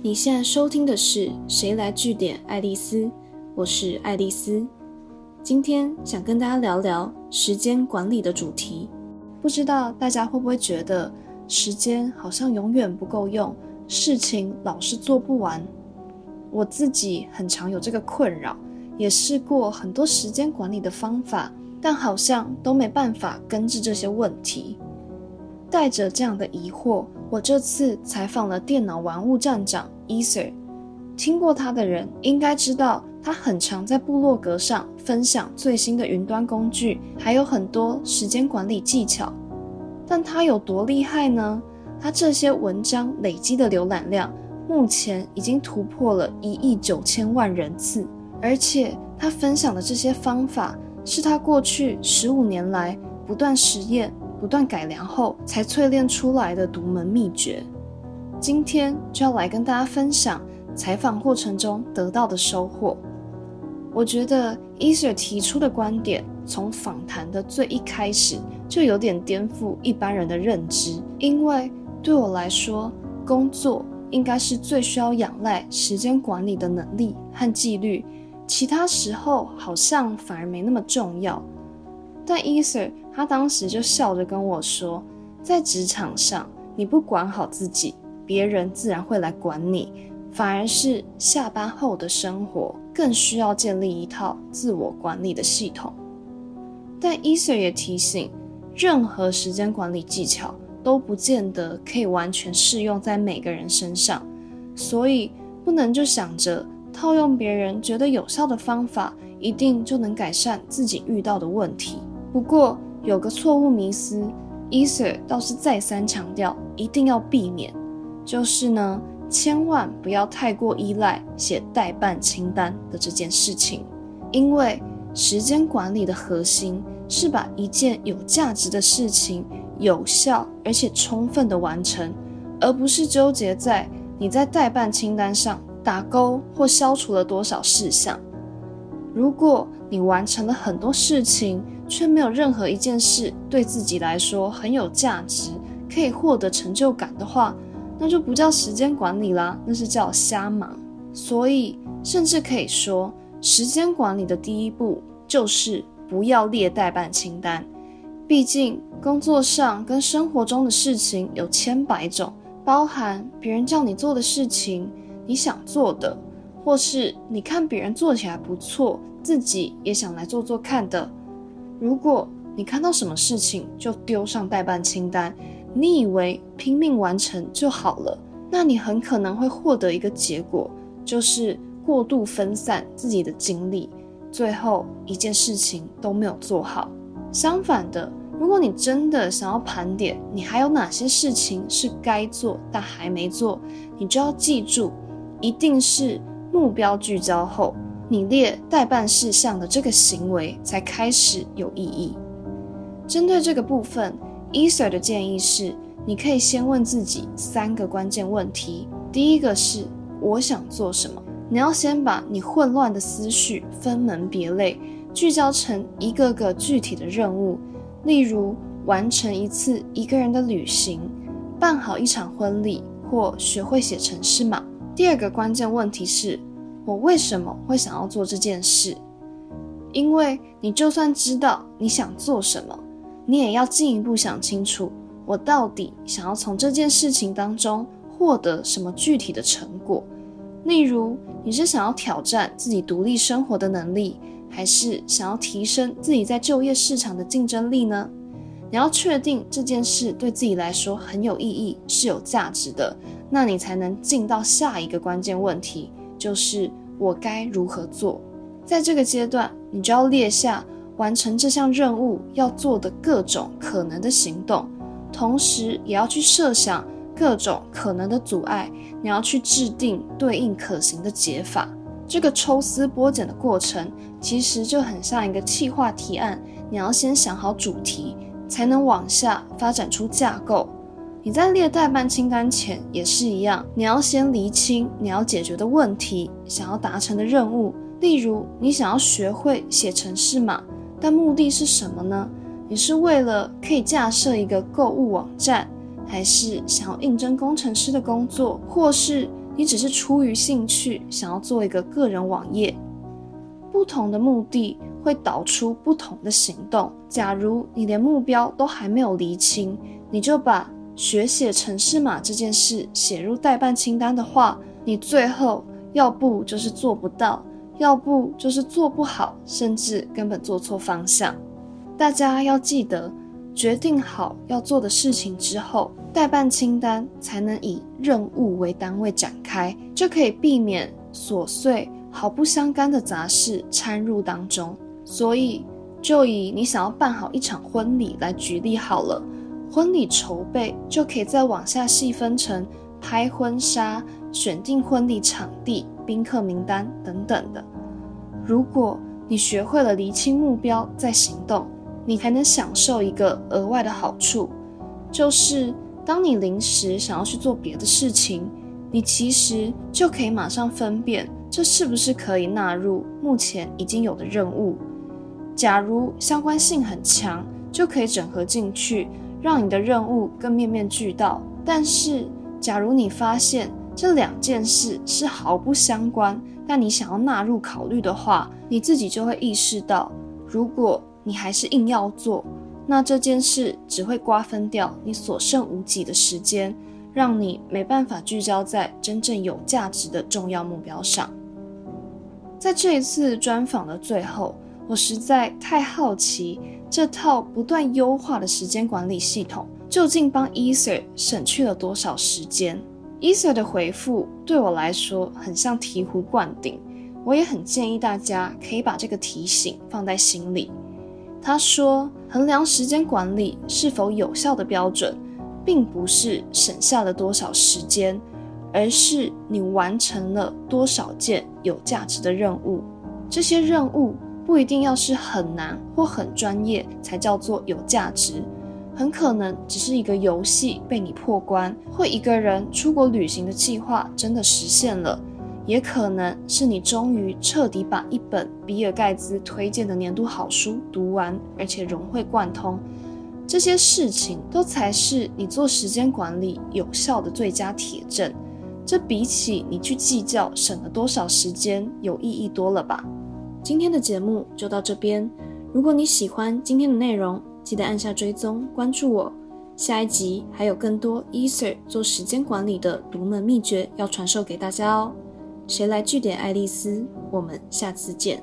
你现在收听的是《谁来据点爱丽丝》，我是爱丽丝。今天想跟大家聊聊时间管理的主题。不知道大家会不会觉得时间好像永远不够用，事情老是做不完？我自己很常有这个困扰，也试过很多时间管理的方法，但好像都没办法根治这些问题。带着这样的疑惑。我这次采访了电脑玩物站长 Eser，听过他的人应该知道，他很常在部落格上分享最新的云端工具，还有很多时间管理技巧。但他有多厉害呢？他这些文章累积的浏览量，目前已经突破了一亿九千万人次，而且他分享的这些方法，是他过去十五年来不断实验。不断改良后才淬炼出来的独门秘诀，今天就要来跟大家分享采访过程中得到的收获。我觉得 Easer 提出的观点，从访谈的最一开始就有点颠覆一般人的认知，因为对我来说，工作应该是最需要仰赖时间管理的能力和纪律，其他时候好像反而没那么重要。但 Easer 他当时就笑着跟我说，在职场上，你不管好自己，别人自然会来管你。反而是下班后的生活更需要建立一套自我管理的系统。但伊、e、水也提醒，任何时间管理技巧都不见得可以完全适用在每个人身上，所以不能就想着套用别人觉得有效的方法，一定就能改善自己遇到的问题。不过有个错误迷思，Easer 倒是再三强调一定要避免，就是呢，千万不要太过依赖写代办清单的这件事情，因为时间管理的核心是把一件有价值的事情有效而且充分的完成，而不是纠结在你在代办清单上打勾或消除了多少事项。如果你完成了很多事情，却没有任何一件事对自己来说很有价值，可以获得成就感的话，那就不叫时间管理啦，那是叫瞎忙。所以，甚至可以说，时间管理的第一步就是不要列代办清单。毕竟，工作上跟生活中的事情有千百种，包含别人叫你做的事情，你想做的，或是你看别人做起来不错，自己也想来做做看的。如果你看到什么事情就丢上代办清单，你以为拼命完成就好了，那你很可能会获得一个结果，就是过度分散自己的精力，最后一件事情都没有做好。相反的，如果你真的想要盘点你还有哪些事情是该做但还没做，你就要记住，一定是目标聚焦后。你列代办事项的这个行为才开始有意义。针对这个部分，Easer 的建议是，你可以先问自己三个关键问题。第一个是我想做什么？你要先把你混乱的思绪分门别类，聚焦成一个个具体的任务，例如完成一次一个人的旅行，办好一场婚礼，或学会写程式码。第二个关键问题是。我为什么会想要做这件事？因为你就算知道你想做什么，你也要进一步想清楚，我到底想要从这件事情当中获得什么具体的成果。例如，你是想要挑战自己独立生活的能力，还是想要提升自己在就业市场的竞争力呢？你要确定这件事对自己来说很有意义，是有价值的，那你才能进到下一个关键问题。就是我该如何做？在这个阶段，你就要列下完成这项任务要做的各种可能的行动，同时也要去设想各种可能的阻碍。你要去制定对应可行的解法。这个抽丝剥茧的过程，其实就很像一个企划提案。你要先想好主题，才能往下发展出架构。你在列代办清单前也是一样，你要先厘清你要解决的问题，想要达成的任务。例如，你想要学会写程式码，但目的是什么呢？你是为了可以架设一个购物网站，还是想要应征工程师的工作，或是你只是出于兴趣想要做一个个人网页。不同的目的会导出不同的行动。假如你连目标都还没有厘清，你就把学写程式码这件事写入代办清单的话，你最后要不就是做不到，要不就是做不好，甚至根本做错方向。大家要记得，决定好要做的事情之后，代办清单才能以任务为单位展开，就可以避免琐碎。毫不相干的杂事掺入当中，所以就以你想要办好一场婚礼来举例好了。婚礼筹备就可以再往下细分成拍婚纱、选定婚礼场地、宾客名单等等的。如果你学会了厘清目标再行动，你还能享受一个额外的好处，就是当你临时想要去做别的事情，你其实就可以马上分辨。这是不是可以纳入目前已经有的任务？假如相关性很强，就可以整合进去，让你的任务更面面俱到。但是，假如你发现这两件事是毫不相关，但你想要纳入考虑的话，你自己就会意识到，如果你还是硬要做，那这件事只会瓜分掉你所剩无几的时间，让你没办法聚焦在真正有价值的重要目标上。在这一次专访的最后，我实在太好奇这套不断优化的时间管理系统究竟帮 e s e r 省去了多少时间。e s e r 的回复对我来说很像醍醐灌顶，我也很建议大家可以把这个提醒放在心里。他说，衡量时间管理是否有效的标准，并不是省下了多少时间。而是你完成了多少件有价值的任务？这些任务不一定要是很难或很专业才叫做有价值，很可能只是一个游戏被你破关，或一个人出国旅行的计划真的实现了，也可能是你终于彻底把一本比尔盖茨推荐的年度好书读完，而且融会贯通。这些事情都才是你做时间管理有效的最佳铁证。这比起你去计较省了多少时间有意义多了吧？今天的节目就到这边。如果你喜欢今天的内容，记得按下追踪关注我。下一集还有更多 Easer 做时间管理的独门秘诀要传授给大家哦。谁来据点爱丽丝？我们下次见。